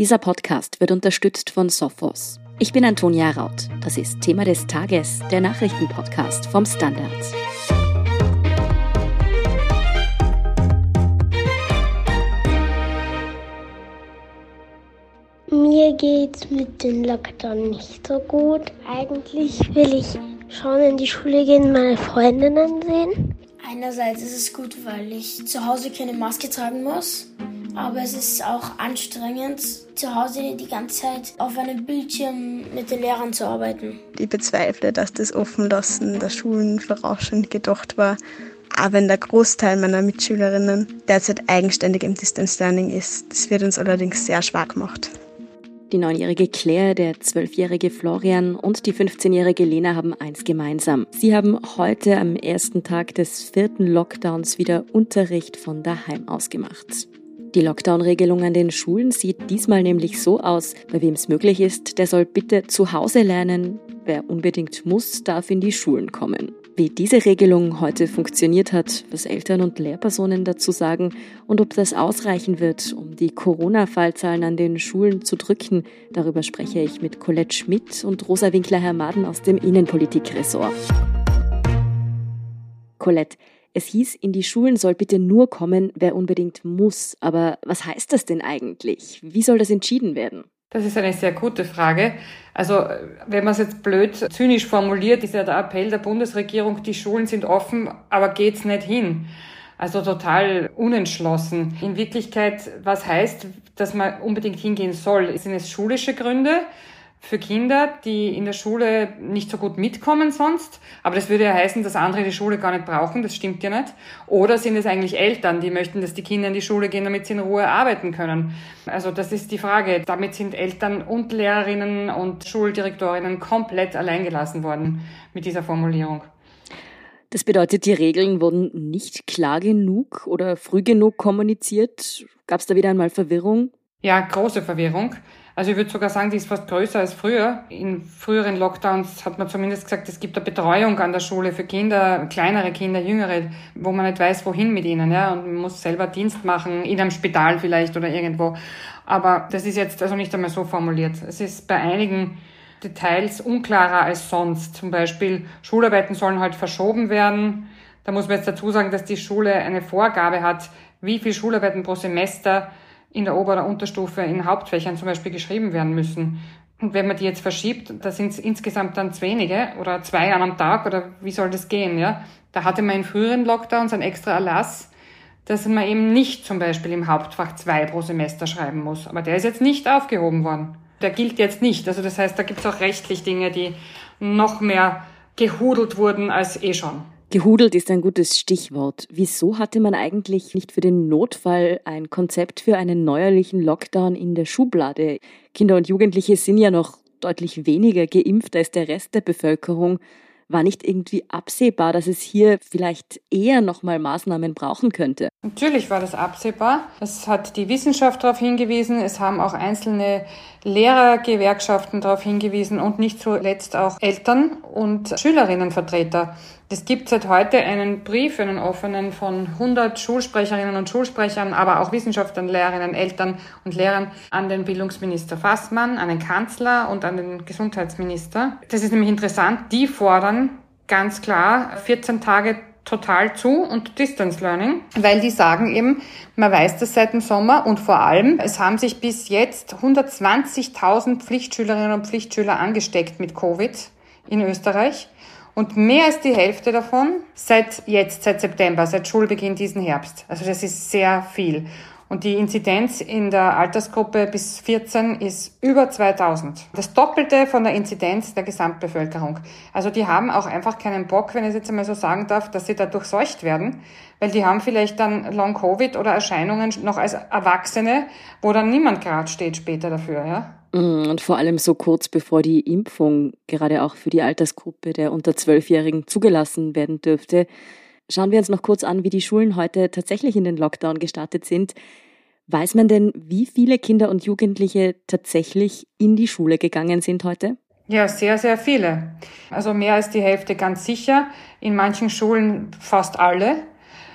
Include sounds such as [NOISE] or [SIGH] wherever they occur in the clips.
Dieser Podcast wird unterstützt von Sophos. Ich bin Antonia Raut. Das ist Thema des Tages, der Nachrichtenpodcast vom Standard. Mir geht's mit dem Lockdown nicht so gut. Eigentlich will ich schon in die Schule gehen, meine Freundinnen sehen. Einerseits ist es gut, weil ich zu Hause keine Maske tragen muss aber es ist auch anstrengend, zu Hause die ganze Zeit auf einem Bildschirm mit den Lehrern zu arbeiten. Ich bezweifle, dass das Offenlassen der Schulen vorausschauend gedacht war. Auch wenn der Großteil meiner Mitschülerinnen derzeit eigenständig im Distance Learning ist. Das wird uns allerdings sehr schwer gemacht. Die neunjährige Claire, der zwölfjährige Florian und die 15-jährige Lena haben eins gemeinsam. Sie haben heute am ersten Tag des vierten Lockdowns wieder Unterricht von daheim aus gemacht. Die Lockdown-Regelung an den Schulen sieht diesmal nämlich so aus, bei wem es möglich ist, der soll bitte zu Hause lernen, wer unbedingt muss, darf in die Schulen kommen. Wie diese Regelung heute funktioniert hat, was Eltern und Lehrpersonen dazu sagen und ob das ausreichen wird, um die Corona-Fallzahlen an den Schulen zu drücken, darüber spreche ich mit Colette Schmidt und Rosa Winkler-Hermaden aus dem Innenpolitikressort. Colette, es hieß, in die Schulen soll bitte nur kommen, wer unbedingt muss. Aber was heißt das denn eigentlich? Wie soll das entschieden werden? Das ist eine sehr gute Frage. Also, wenn man es jetzt blöd zynisch formuliert, ist ja der Appell der Bundesregierung, die Schulen sind offen, aber geht's nicht hin. Also total unentschlossen. In Wirklichkeit, was heißt, dass man unbedingt hingehen soll? Sind es schulische Gründe? Für Kinder, die in der Schule nicht so gut mitkommen sonst. Aber das würde ja heißen, dass andere die Schule gar nicht brauchen. Das stimmt ja nicht. Oder sind es eigentlich Eltern, die möchten, dass die Kinder in die Schule gehen, damit sie in Ruhe arbeiten können? Also das ist die Frage. Damit sind Eltern und Lehrerinnen und Schuldirektorinnen komplett alleingelassen worden mit dieser Formulierung. Das bedeutet, die Regeln wurden nicht klar genug oder früh genug kommuniziert. Gab es da wieder einmal Verwirrung? Ja, große Verwirrung. Also ich würde sogar sagen, die ist fast größer als früher. In früheren Lockdowns hat man zumindest gesagt, es gibt eine Betreuung an der Schule für Kinder, kleinere Kinder, jüngere, wo man nicht weiß, wohin mit ihnen. Ja? Und man muss selber Dienst machen, in einem Spital vielleicht oder irgendwo. Aber das ist jetzt also nicht einmal so formuliert. Es ist bei einigen Details unklarer als sonst. Zum Beispiel Schularbeiten sollen halt verschoben werden. Da muss man jetzt dazu sagen, dass die Schule eine Vorgabe hat, wie viel Schularbeiten pro Semester in der Ober- oder Unterstufe in Hauptfächern zum Beispiel geschrieben werden müssen. Und wenn man die jetzt verschiebt, da sind es insgesamt dann zu wenige oder zwei an am Tag oder wie soll das gehen, ja? Da hatte man in früheren Lockdowns ein extra Erlass, dass man eben nicht zum Beispiel im Hauptfach zwei pro Semester schreiben muss. Aber der ist jetzt nicht aufgehoben worden. Der gilt jetzt nicht. Also das heißt, da gibt es auch rechtlich Dinge, die noch mehr gehudelt wurden als eh schon. Gehudelt ist ein gutes Stichwort. Wieso hatte man eigentlich nicht für den Notfall ein Konzept für einen neuerlichen Lockdown in der Schublade? Kinder und Jugendliche sind ja noch deutlich weniger geimpft als der Rest der Bevölkerung. War nicht irgendwie absehbar, dass es hier vielleicht eher nochmal Maßnahmen brauchen könnte? Natürlich war das absehbar. Es hat die Wissenschaft darauf hingewiesen. Es haben auch einzelne Lehrergewerkschaften darauf hingewiesen und nicht zuletzt auch Eltern und Schülerinnenvertreter. Es gibt seit heute einen Brief, einen offenen von 100 Schulsprecherinnen und Schulsprechern, aber auch Wissenschaftlern, Lehrerinnen, Eltern und Lehrern an den Bildungsminister Fassmann, an den Kanzler und an den Gesundheitsminister. Das ist nämlich interessant. Die fordern ganz klar 14 Tage total zu und Distance Learning, weil die sagen eben, man weiß das seit dem Sommer und vor allem, es haben sich bis jetzt 120.000 Pflichtschülerinnen und Pflichtschüler angesteckt mit Covid in Österreich. Und mehr als die Hälfte davon seit jetzt, seit September, seit Schulbeginn diesen Herbst. Also das ist sehr viel. Und die Inzidenz in der Altersgruppe bis 14 ist über 2000. Das Doppelte von der Inzidenz der Gesamtbevölkerung. Also die haben auch einfach keinen Bock, wenn ich es jetzt einmal so sagen darf, dass sie da durchseucht werden, weil die haben vielleicht dann Long-Covid oder Erscheinungen noch als Erwachsene, wo dann niemand gerade steht später dafür, ja. Mm, und vor allem so kurz bevor die Impfung gerade auch für die Altersgruppe der unter Zwölfjährigen zugelassen werden dürfte. Schauen wir uns noch kurz an, wie die Schulen heute tatsächlich in den Lockdown gestartet sind. Weiß man denn, wie viele Kinder und Jugendliche tatsächlich in die Schule gegangen sind heute? Ja, sehr, sehr viele. Also mehr als die Hälfte ganz sicher. In manchen Schulen fast alle.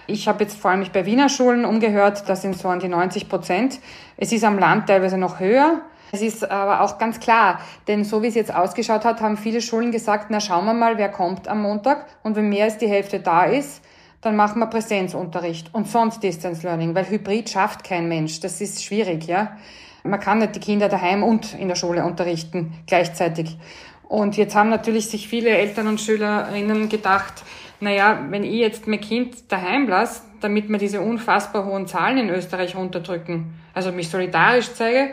Ich habe jetzt vor allem mich bei Wiener Schulen umgehört, das sind so an die 90 Prozent. Es ist am Land teilweise noch höher. Es ist aber auch ganz klar, denn so wie es jetzt ausgeschaut hat, haben viele Schulen gesagt, na schauen wir mal, wer kommt am Montag und wenn mehr als die Hälfte da ist, dann machen wir Präsenzunterricht und sonst Distance Learning, weil Hybrid schafft kein Mensch. Das ist schwierig, ja. Man kann nicht die Kinder daheim und in der Schule unterrichten gleichzeitig. Und jetzt haben natürlich sich viele Eltern und Schülerinnen gedacht, naja, wenn ich jetzt mein Kind daheim lasse, damit wir diese unfassbar hohen Zahlen in Österreich runterdrücken, also mich solidarisch zeige,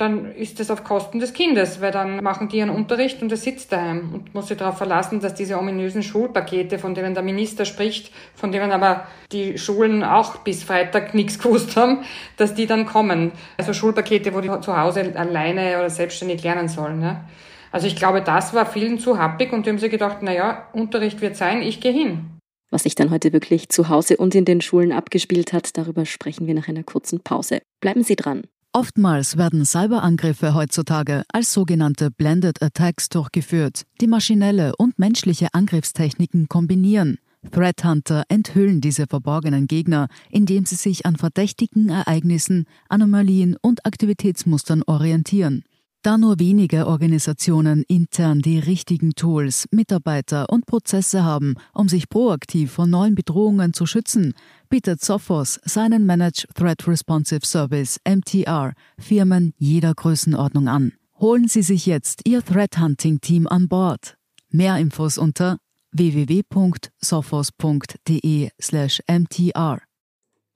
dann ist das auf Kosten des Kindes, weil dann machen die ihren Unterricht und er sitzt daheim und muss sich darauf verlassen, dass diese ominösen Schulpakete, von denen der Minister spricht, von denen aber die Schulen auch bis Freitag [LAUGHS] nichts gewusst haben, dass die dann kommen. Also Schulpakete, wo die zu Hause alleine oder selbstständig lernen sollen. Ja. Also ich glaube, das war vielen zu happig und die haben sich gedacht, na ja, Unterricht wird sein, ich gehe hin. Was sich dann heute wirklich zu Hause und in den Schulen abgespielt hat, darüber sprechen wir nach einer kurzen Pause. Bleiben Sie dran. Oftmals werden Cyberangriffe heutzutage als sogenannte Blended Attacks durchgeführt, die maschinelle und menschliche Angriffstechniken kombinieren. Threat Hunter enthüllen diese verborgenen Gegner, indem sie sich an verdächtigen Ereignissen, Anomalien und Aktivitätsmustern orientieren. Da nur wenige Organisationen intern die richtigen Tools, Mitarbeiter und Prozesse haben, um sich proaktiv vor neuen Bedrohungen zu schützen, bietet Sophos seinen Managed Threat Responsive Service MTR Firmen jeder Größenordnung an. Holen Sie sich jetzt Ihr Threat Hunting Team an Bord. Mehr Infos unter www.sophos.de/mtr.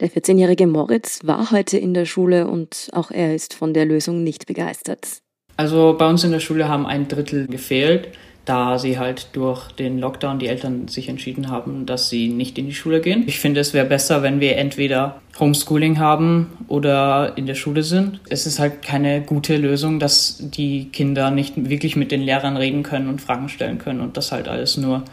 Der 14-jährige Moritz war heute in der Schule und auch er ist von der Lösung nicht begeistert. Also bei uns in der Schule haben ein Drittel gefehlt, da sie halt durch den Lockdown die Eltern sich entschieden haben, dass sie nicht in die Schule gehen. Ich finde, es wäre besser, wenn wir entweder Homeschooling haben oder in der Schule sind. Es ist halt keine gute Lösung, dass die Kinder nicht wirklich mit den Lehrern reden können und Fragen stellen können und das halt alles nur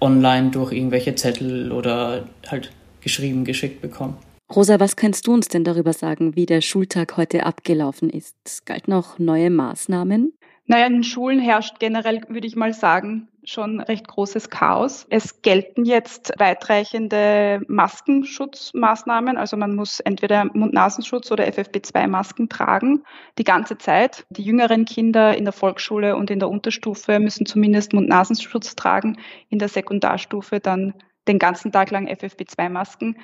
online durch irgendwelche Zettel oder halt geschrieben geschickt bekommen. Rosa, was kannst du uns denn darüber sagen, wie der Schultag heute abgelaufen ist? Galten auch neue Maßnahmen? Naja, in Schulen herrscht generell, würde ich mal sagen, schon recht großes Chaos. Es gelten jetzt weitreichende Maskenschutzmaßnahmen. Also man muss entweder Mund-Nasenschutz oder FFP2-Masken tragen die ganze Zeit. Die jüngeren Kinder in der Volksschule und in der Unterstufe müssen zumindest Mund-Nasenschutz tragen. In der Sekundarstufe dann den ganzen Tag lang FFP2-Masken.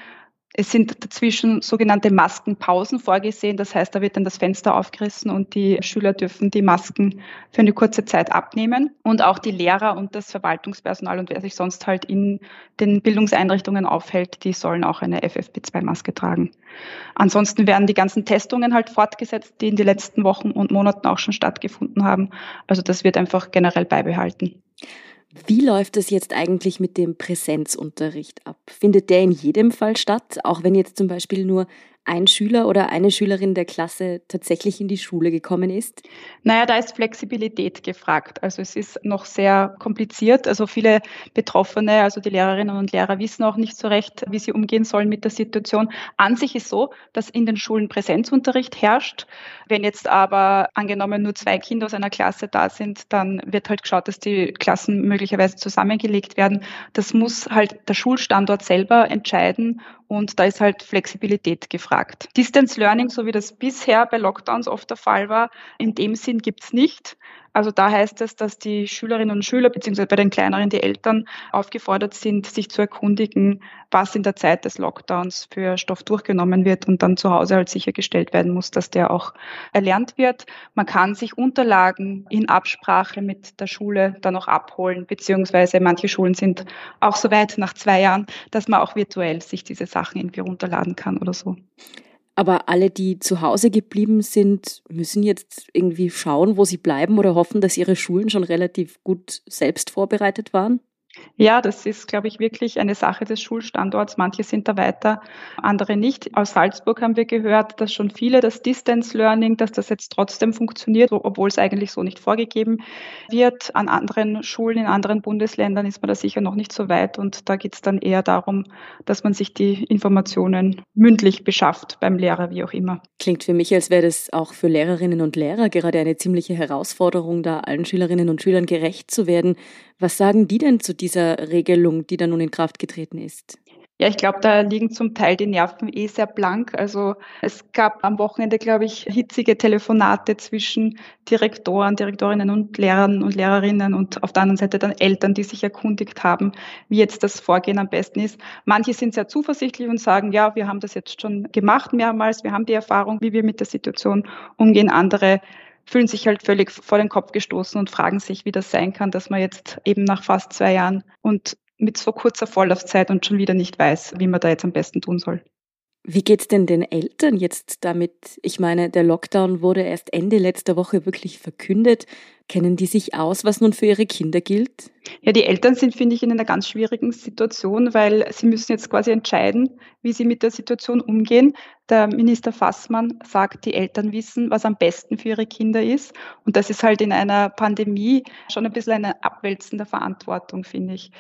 Es sind dazwischen sogenannte Maskenpausen vorgesehen. Das heißt, da wird dann das Fenster aufgerissen und die Schüler dürfen die Masken für eine kurze Zeit abnehmen. Und auch die Lehrer und das Verwaltungspersonal und wer sich sonst halt in den Bildungseinrichtungen aufhält, die sollen auch eine FFP2-Maske tragen. Ansonsten werden die ganzen Testungen halt fortgesetzt, die in den letzten Wochen und Monaten auch schon stattgefunden haben. Also das wird einfach generell beibehalten. Wie läuft es jetzt eigentlich mit dem Präsenzunterricht ab? Findet der in jedem Fall statt, auch wenn jetzt zum Beispiel nur ein Schüler oder eine Schülerin der Klasse tatsächlich in die Schule gekommen ist? Naja, da ist Flexibilität gefragt. Also es ist noch sehr kompliziert. Also viele Betroffene, also die Lehrerinnen und Lehrer wissen auch nicht so recht, wie sie umgehen sollen mit der Situation. An sich ist so, dass in den Schulen Präsenzunterricht herrscht. Wenn jetzt aber angenommen nur zwei Kinder aus einer Klasse da sind, dann wird halt geschaut, dass die Klassen möglicherweise zusammengelegt werden. Das muss halt der Schulstandort selber entscheiden und da ist halt Flexibilität gefragt. Distance Learning, so wie das bisher bei Lockdowns oft der Fall war, in dem Sinn gibt's nicht. Also da heißt es, dass die Schülerinnen und Schüler beziehungsweise bei den kleineren die Eltern aufgefordert sind, sich zu erkundigen, was in der Zeit des Lockdowns für Stoff durchgenommen wird und dann zu Hause halt sichergestellt werden muss, dass der auch erlernt wird. Man kann sich Unterlagen in Absprache mit der Schule dann auch abholen, beziehungsweise manche Schulen sind auch so weit nach zwei Jahren, dass man auch virtuell sich diese Sachen irgendwie runterladen kann oder so. Aber alle, die zu Hause geblieben sind, müssen jetzt irgendwie schauen, wo sie bleiben oder hoffen, dass ihre Schulen schon relativ gut selbst vorbereitet waren? Ja, das ist, glaube ich, wirklich eine Sache des Schulstandorts. Manche sind da weiter, andere nicht. Aus Salzburg haben wir gehört, dass schon viele das Distance Learning, dass das jetzt trotzdem funktioniert, obwohl es eigentlich so nicht vorgegeben wird. An anderen Schulen in anderen Bundesländern ist man da sicher noch nicht so weit. Und da geht es dann eher darum, dass man sich die Informationen mündlich beschafft beim Lehrer, wie auch immer. Klingt für mich, als wäre das auch für Lehrerinnen und Lehrer gerade eine ziemliche Herausforderung, da allen Schülerinnen und Schülern gerecht zu werden. Was sagen die denn zu dieser Regelung, die da nun in Kraft getreten ist? Ja, ich glaube, da liegen zum Teil die Nerven eh sehr blank. Also es gab am Wochenende, glaube ich, hitzige Telefonate zwischen Direktoren, Direktorinnen und Lehrern und Lehrerinnen und auf der anderen Seite dann Eltern, die sich erkundigt haben, wie jetzt das Vorgehen am besten ist. Manche sind sehr zuversichtlich und sagen, ja, wir haben das jetzt schon gemacht mehrmals, wir haben die Erfahrung, wie wir mit der Situation umgehen. Andere fühlen sich halt völlig vor den Kopf gestoßen und fragen sich, wie das sein kann, dass man jetzt eben nach fast zwei Jahren und mit so kurzer Vorlaufzeit und schon wieder nicht weiß, wie man da jetzt am besten tun soll. Wie geht's denn den Eltern jetzt damit? Ich meine, der Lockdown wurde erst Ende letzter Woche wirklich verkündet. Kennen die sich aus, was nun für ihre Kinder gilt? Ja, die Eltern sind, finde ich, in einer ganz schwierigen Situation, weil sie müssen jetzt quasi entscheiden, wie sie mit der Situation umgehen. Der Minister Fassmann sagt, die Eltern wissen, was am besten für ihre Kinder ist. Und das ist halt in einer Pandemie schon ein bisschen eine abwälzende Verantwortung, finde ich.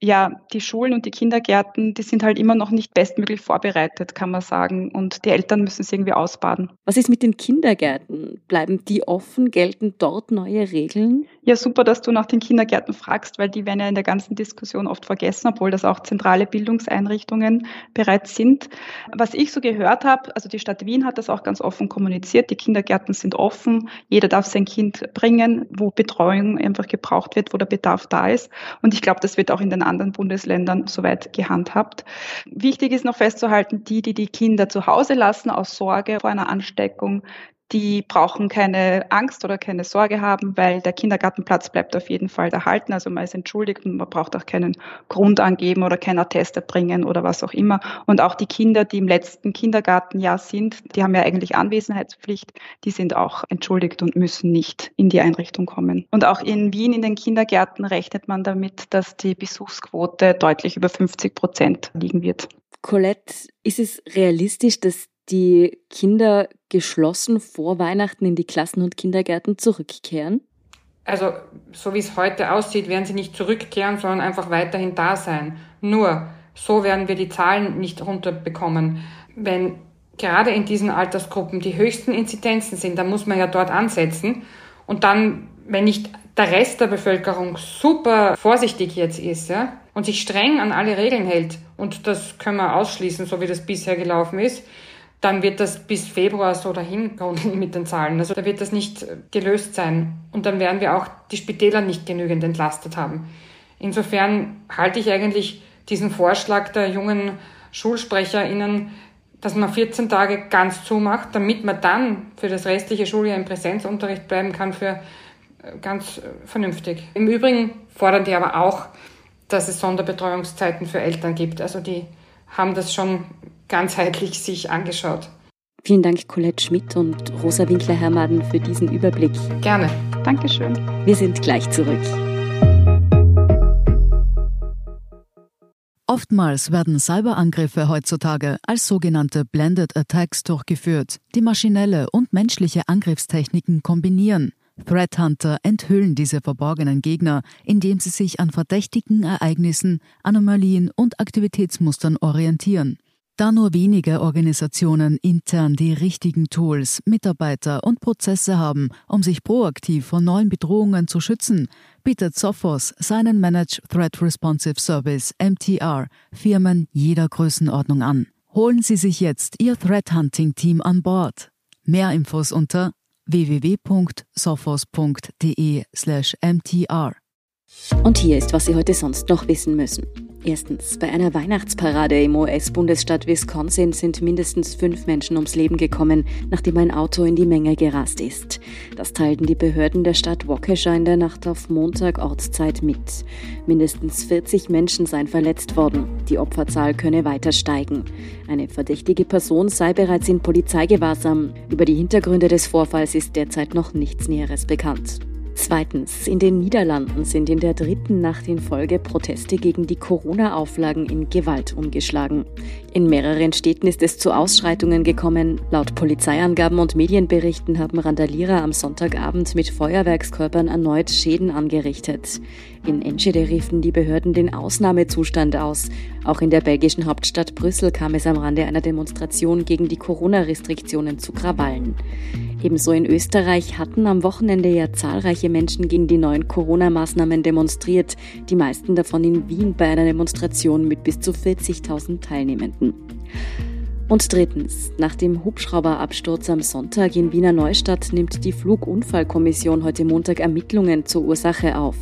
Ja, die Schulen und die Kindergärten, die sind halt immer noch nicht bestmöglich vorbereitet, kann man sagen. Und die Eltern müssen es irgendwie ausbaden. Was ist mit den Kindergärten? Bleiben die offen? Gelten dort neue Regeln? Ja, super, dass du nach den Kindergärten fragst, weil die werden ja in der ganzen Diskussion oft vergessen, obwohl das auch zentrale Bildungseinrichtungen bereits sind. Was ich so gehört habe, also die Stadt Wien hat das auch ganz offen kommuniziert, die Kindergärten sind offen, jeder darf sein Kind bringen, wo Betreuung einfach gebraucht wird, wo der Bedarf da ist. Und ich glaube, das wird auch in den anderen Bundesländern soweit gehandhabt. Wichtig ist noch festzuhalten, die, die die Kinder zu Hause lassen aus Sorge vor einer Ansteckung, die brauchen keine Angst oder keine Sorge haben, weil der Kindergartenplatz bleibt auf jeden Fall erhalten. Also man ist entschuldigt und man braucht auch keinen Grund angeben oder keinen Attest erbringen oder was auch immer. Und auch die Kinder, die im letzten Kindergartenjahr sind, die haben ja eigentlich Anwesenheitspflicht, die sind auch entschuldigt und müssen nicht in die Einrichtung kommen. Und auch in Wien in den Kindergärten rechnet man damit, dass die Besuchsquote deutlich über 50 Prozent liegen wird. Colette, ist es realistisch, dass die Kinder geschlossen vor Weihnachten in die Klassen und Kindergärten zurückkehren? Also, so wie es heute aussieht, werden sie nicht zurückkehren, sondern einfach weiterhin da sein. Nur, so werden wir die Zahlen nicht runterbekommen. Wenn gerade in diesen Altersgruppen die höchsten Inzidenzen sind, dann muss man ja dort ansetzen. Und dann, wenn nicht der Rest der Bevölkerung super vorsichtig jetzt ist, ja, und sich streng an alle Regeln hält, und das können wir ausschließen, so wie das bisher gelaufen ist, dann wird das bis Februar so dahin gehen [LAUGHS] mit den Zahlen. Also da wird das nicht gelöst sein. Und dann werden wir auch die Spitäler nicht genügend entlastet haben. Insofern halte ich eigentlich diesen Vorschlag der jungen SchulsprecherInnen, dass man 14 Tage ganz zumacht, damit man dann für das restliche Schuljahr im Präsenzunterricht bleiben kann, für äh, ganz äh, vernünftig. Im Übrigen fordern die aber auch, dass es Sonderbetreuungszeiten für Eltern gibt. Also die haben das schon ganzheitlich sich angeschaut. Vielen Dank, Colette Schmidt und Rosa Winkler-Hermaden, für diesen Überblick. Gerne. Dankeschön. Wir sind gleich zurück. Oftmals werden Cyberangriffe heutzutage als sogenannte Blended Attacks durchgeführt, die maschinelle und menschliche Angriffstechniken kombinieren. Threat Hunter enthüllen diese verborgenen Gegner, indem sie sich an verdächtigen Ereignissen, Anomalien und Aktivitätsmustern orientieren. Da nur wenige Organisationen intern die richtigen Tools, Mitarbeiter und Prozesse haben, um sich proaktiv vor neuen Bedrohungen zu schützen, bietet Sophos seinen Managed Threat Responsive Service MTR Firmen jeder Größenordnung an. Holen Sie sich jetzt Ihr Threat Hunting Team an Bord. Mehr Infos unter www.sophos.de/mtr. Und hier ist, was Sie heute sonst noch wissen müssen. Erstens, bei einer Weihnachtsparade im US-Bundesstaat Wisconsin sind mindestens fünf Menschen ums Leben gekommen, nachdem ein Auto in die Menge gerast ist. Das teilten die Behörden der Stadt Waukesha in der Nacht auf Montag Ortszeit mit. Mindestens 40 Menschen seien verletzt worden. Die Opferzahl könne weiter steigen. Eine verdächtige Person sei bereits in Polizeigewahrsam. Über die Hintergründe des Vorfalls ist derzeit noch nichts Näheres bekannt. Zweitens, in den Niederlanden sind in der dritten Nacht in Folge Proteste gegen die Corona-Auflagen in Gewalt umgeschlagen. In mehreren Städten ist es zu Ausschreitungen gekommen. Laut Polizeiangaben und Medienberichten haben Randalierer am Sonntagabend mit Feuerwerkskörpern erneut Schäden angerichtet. In Enschede riefen die Behörden den Ausnahmezustand aus. Auch in der belgischen Hauptstadt Brüssel kam es am Rande einer Demonstration gegen die Corona-Restriktionen zu Krawallen. Ebenso in Österreich hatten am Wochenende ja zahlreiche Menschen gegen die neuen Corona-Maßnahmen demonstriert, die meisten davon in Wien bei einer Demonstration mit bis zu 40.000 Teilnehmenden. Und drittens, nach dem Hubschrauberabsturz am Sonntag in Wiener Neustadt nimmt die Flugunfallkommission heute Montag Ermittlungen zur Ursache auf.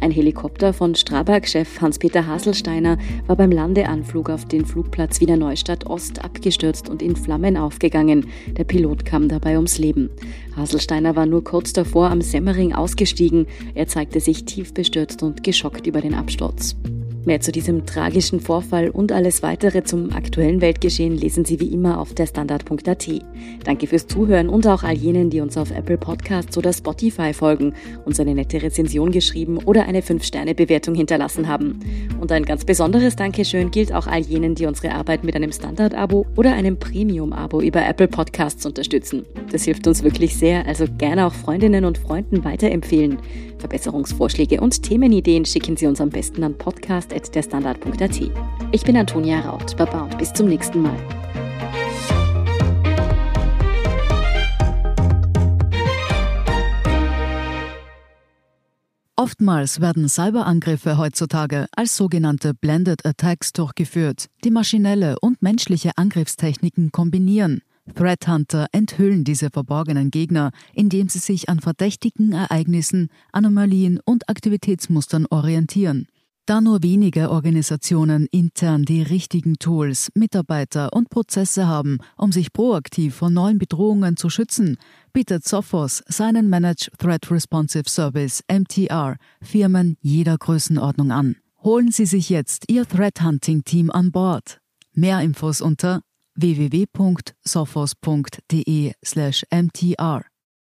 Ein Helikopter von Strabag-Chef Hans-Peter Haselsteiner war beim Landeanflug auf den Flugplatz Wiener Neustadt Ost abgestürzt und in Flammen aufgegangen. Der Pilot kam dabei ums Leben. Haselsteiner war nur kurz davor am Semmering ausgestiegen. Er zeigte sich tief bestürzt und geschockt über den Absturz. Mehr zu diesem tragischen Vorfall und alles weitere zum aktuellen Weltgeschehen lesen Sie wie immer auf der Standard.at. Danke fürs Zuhören und auch all jenen, die uns auf Apple Podcasts oder Spotify folgen, uns eine nette Rezension geschrieben oder eine 5-Sterne-Bewertung hinterlassen haben. Und ein ganz besonderes Dankeschön gilt auch all jenen, die unsere Arbeit mit einem Standard-Abo oder einem Premium-Abo über Apple Podcasts unterstützen. Das hilft uns wirklich sehr, also gerne auch Freundinnen und Freunden weiterempfehlen. Verbesserungsvorschläge und Themenideen schicken Sie uns am besten an podcast.derstandard.at. Ich bin Antonia Raut. Baba und bis zum nächsten Mal. Oftmals werden Cyberangriffe heutzutage als sogenannte Blended Attacks durchgeführt, die maschinelle und menschliche Angriffstechniken kombinieren. Threat Hunter enthüllen diese verborgenen Gegner, indem sie sich an verdächtigen Ereignissen, Anomalien und Aktivitätsmustern orientieren. Da nur wenige Organisationen intern die richtigen Tools, Mitarbeiter und Prozesse haben, um sich proaktiv vor neuen Bedrohungen zu schützen, bietet Sophos seinen Managed Threat Responsive Service MTR Firmen jeder Größenordnung an. Holen Sie sich jetzt Ihr Threat Hunting Team an Bord. Mehr Infos unter www.sophos.de/mtr